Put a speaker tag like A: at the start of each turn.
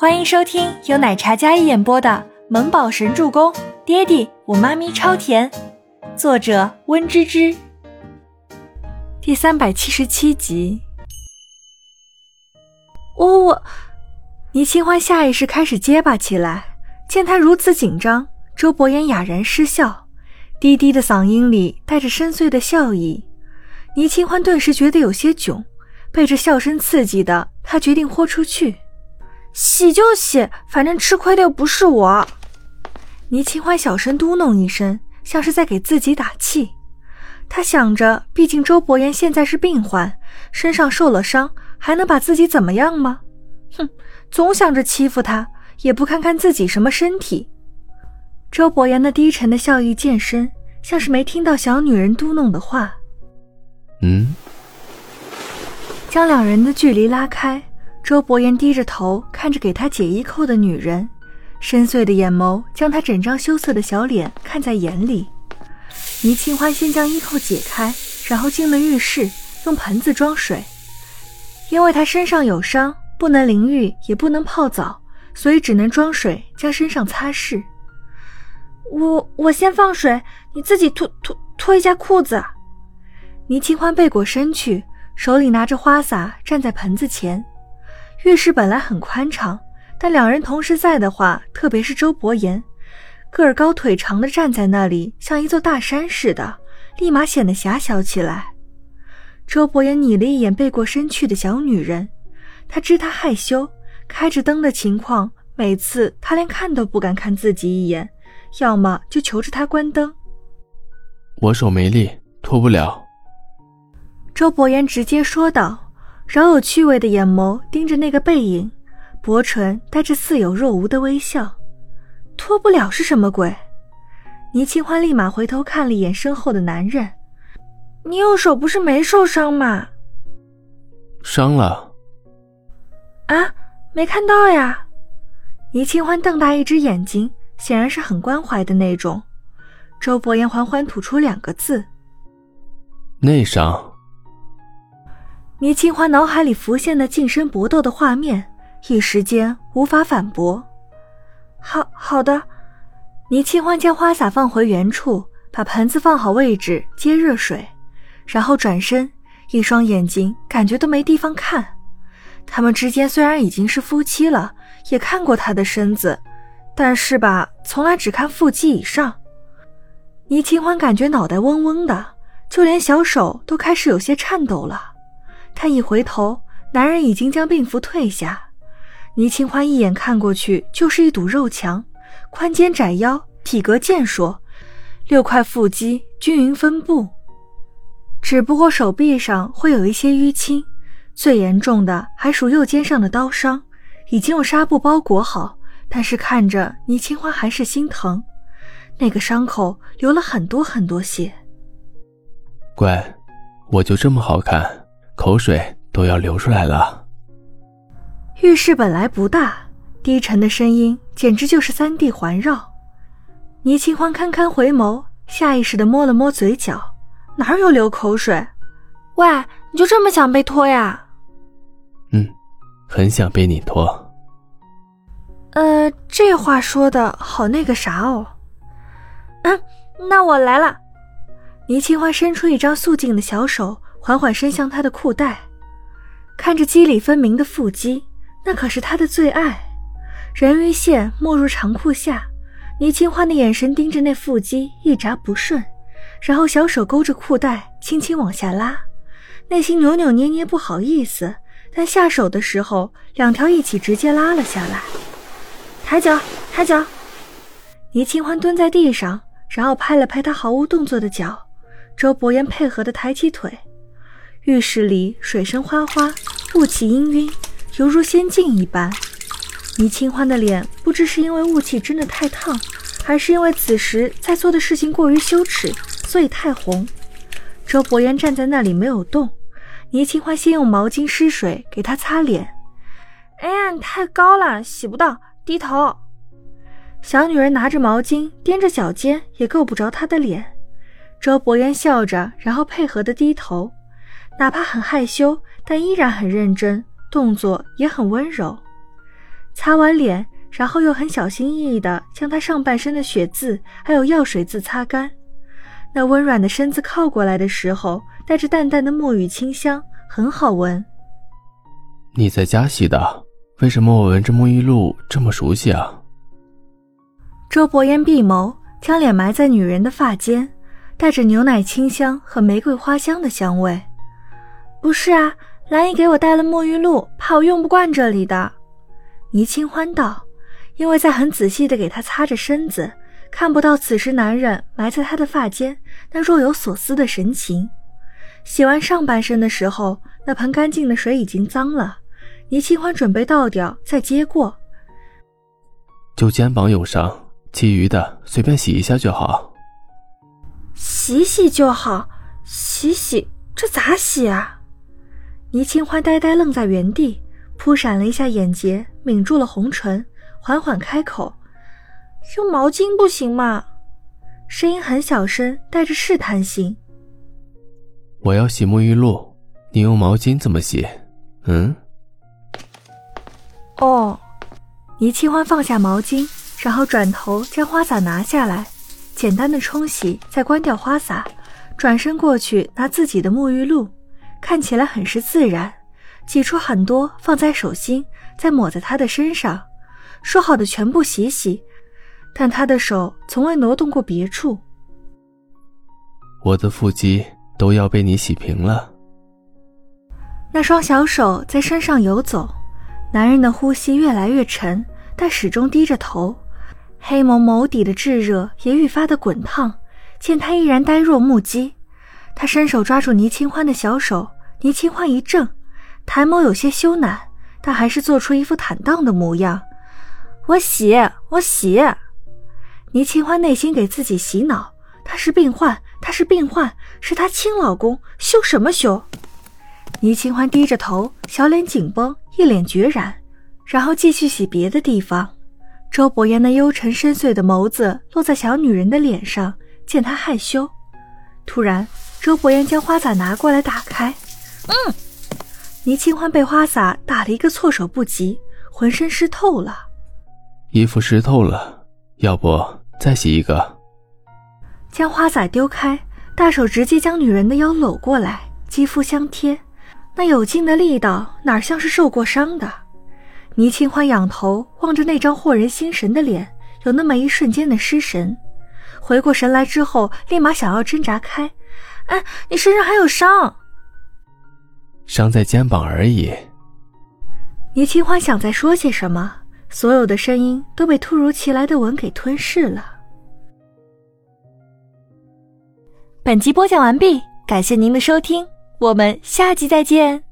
A: 欢迎收听由奶茶嘉一演播的《萌宝神助攻》，爹地我妈咪超甜，作者温芝芝。第三百七十七集。我我，倪清欢下意识开始结巴起来。见他如此紧张，周伯言哑然失笑，低低的嗓音里带着深邃的笑意。倪清欢顿时觉得有些囧，被这笑声刺激的，他决定豁出去。洗就洗，反正吃亏的又不是我。倪清欢小声嘟哝一声，像是在给自己打气。他想着，毕竟周伯言现在是病患，身上受了伤，还能把自己怎么样吗？哼，总想着欺负他，也不看看自己什么身体。周伯言那低沉的笑意渐深，像是没听到小女人嘟哝的话。
B: 嗯，
A: 将两人的距离拉开。周伯言低着头看着给他解衣扣的女人，深邃的眼眸将他整张羞涩的小脸看在眼里。倪清欢先将衣扣解开，然后进了浴室，用盆子装水。因为他身上有伤，不能淋浴，也不能泡澡，所以只能装水将身上擦拭。我我先放水，你自己脱脱脱一下裤子。倪清欢背过身去，手里拿着花洒，站在盆子前。浴室本来很宽敞，但两人同时在的话，特别是周伯言，个儿高腿长的站在那里，像一座大山似的，立马显得狭小起来。周伯言睨了一眼背过身去的小女人，他知她害羞，开着灯的情况，每次他连看都不敢看自己一眼，要么就求着她关灯。
B: 我手没力，脱不了。
A: 周伯言直接说道。饶有趣味的眼眸盯着那个背影，薄唇带着似有若无的微笑。脱不了是什么鬼？倪清欢立马回头看了一眼身后的男人。你右手不是没受伤吗？
B: 伤了。
A: 啊，没看到呀。倪清欢瞪大一只眼睛，显然是很关怀的那种。周伯言缓缓吐出两个字：
B: 内伤。
A: 倪清欢脑海里浮现的近身搏斗的画面，一时间无法反驳。好好的，倪清欢将花洒放回原处，把盆子放好位置，接热水，然后转身，一双眼睛感觉都没地方看。他们之间虽然已经是夫妻了，也看过他的身子，但是吧，从来只看腹肌以上。倪清欢感觉脑袋嗡嗡的，就连小手都开始有些颤抖了。他一回头，男人已经将病服褪下。倪清欢一眼看过去，就是一堵肉墙，宽肩窄腰，体格健硕，六块腹肌均匀分布。只不过手臂上会有一些淤青，最严重的还属右肩上的刀伤，已经用纱布包裹好，但是看着倪清欢还是心疼。那个伤口流了很多很多血。
B: 乖，我就这么好看。口水都要流出来了。
A: 浴室本来不大，低沉的声音简直就是三 D 环绕。倪清欢堪堪回眸，下意识的摸了摸嘴角，哪有流口水？喂，你就这么想被拖呀？
B: 嗯，很想被你拖。
A: 呃，这话说的好那个啥哦。嗯，那我来了。倪清欢伸出一张素净的小手。缓缓伸向他的裤带，看着肌理分明的腹肌，那可是他的最爱。人鱼线没入长裤下，倪清欢的眼神盯着那腹肌，一眨不顺，然后小手勾着裤带，轻轻往下拉，内心扭扭捏捏，不好意思，但下手的时候，两条一起直接拉了下来。抬脚，抬脚。倪清欢蹲在地上，然后拍了拍他毫无动作的脚。周伯言配合的抬起腿。浴室里水声哗哗，雾气氤氲，犹如仙境一般。倪清欢的脸不知是因为雾气真的太烫，还是因为此时在做的事情过于羞耻，所以太红。周伯言站在那里没有动。倪清欢先用毛巾湿水给他擦脸。哎呀，你太高了，洗不到，低头。小女人拿着毛巾踮着脚尖，也够不着他的脸。周伯言笑着，然后配合的低头。哪怕很害羞，但依然很认真，动作也很温柔。擦完脸，然后又很小心翼翼地将他上半身的血渍还有药水渍擦干。那温软的身子靠过来的时候，带着淡淡的沐浴清香，很好闻。
B: 你在家洗的，为什么我闻着沐浴露这么熟悉啊？
A: 周伯言闭眸，将脸埋在女人的发间，带着牛奶清香和玫瑰花香的香味。不是啊，兰姨给我带了沐浴露，怕我用不惯这里的。倪清欢道，因为在很仔细的给他擦着身子。看不到此时男人埋在她的发间那若有所思的神情。洗完上半身的时候，那盆干净的水已经脏了。倪清欢准备倒掉，再接过。
B: 就肩膀有伤，其余的随便洗一下就好。
A: 洗洗就好，洗洗这咋洗啊？倪清欢呆呆愣在原地，扑闪了一下眼睫，抿住了红唇，缓缓开口。用毛巾不行吗？声音很小声，带着试探性。
B: 我要洗沐浴露，你用毛巾怎么洗？嗯？
A: 哦。倪清欢放下毛巾，然后转头将花洒拿下来，简单的冲洗，再关掉花洒，转身过去拿自己的沐浴露，看起来很是自然，挤出很多放在手心，再抹在他的身上，说好的全部洗洗。但他的手从未挪动过别处。
B: 我的腹肌都要被你洗平了。
A: 那双小手在身上游走，男人的呼吸越来越沉，但始终低着头，黑眸眸底的炙热也愈发的滚烫。见他依然呆若木鸡，他伸手抓住倪清欢的小手，倪清欢一怔，抬眸有些羞赧，但还是做出一副坦荡的模样：“我洗，我洗。”倪清欢内心给自己洗脑，他是病患，他是病患，是他亲老公，羞什么羞？倪清欢低着头，小脸紧绷，一脸决然，然后继续洗别的地方。周伯言那幽沉深邃的眸子落在小女人的脸上，见她害羞，突然，周伯言将花洒拿过来打开，嗯，倪清欢被花洒打了一个措手不及，浑身湿透了，
B: 衣服湿透了，要不？再洗一个，
A: 将花洒丢开，大手直接将女人的腰搂过来，肌肤相贴，那有劲的力道哪像是受过伤的？倪清欢仰头望着那张惑人心神的脸，有那么一瞬间的失神，回过神来之后，立马想要挣扎开。哎，你身上还有伤？
B: 伤在肩膀而已。
A: 倪清欢想再说些什么。所有的声音都被突如其来的吻给吞噬了。本集播讲完毕，感谢您的收听，我们下集再见。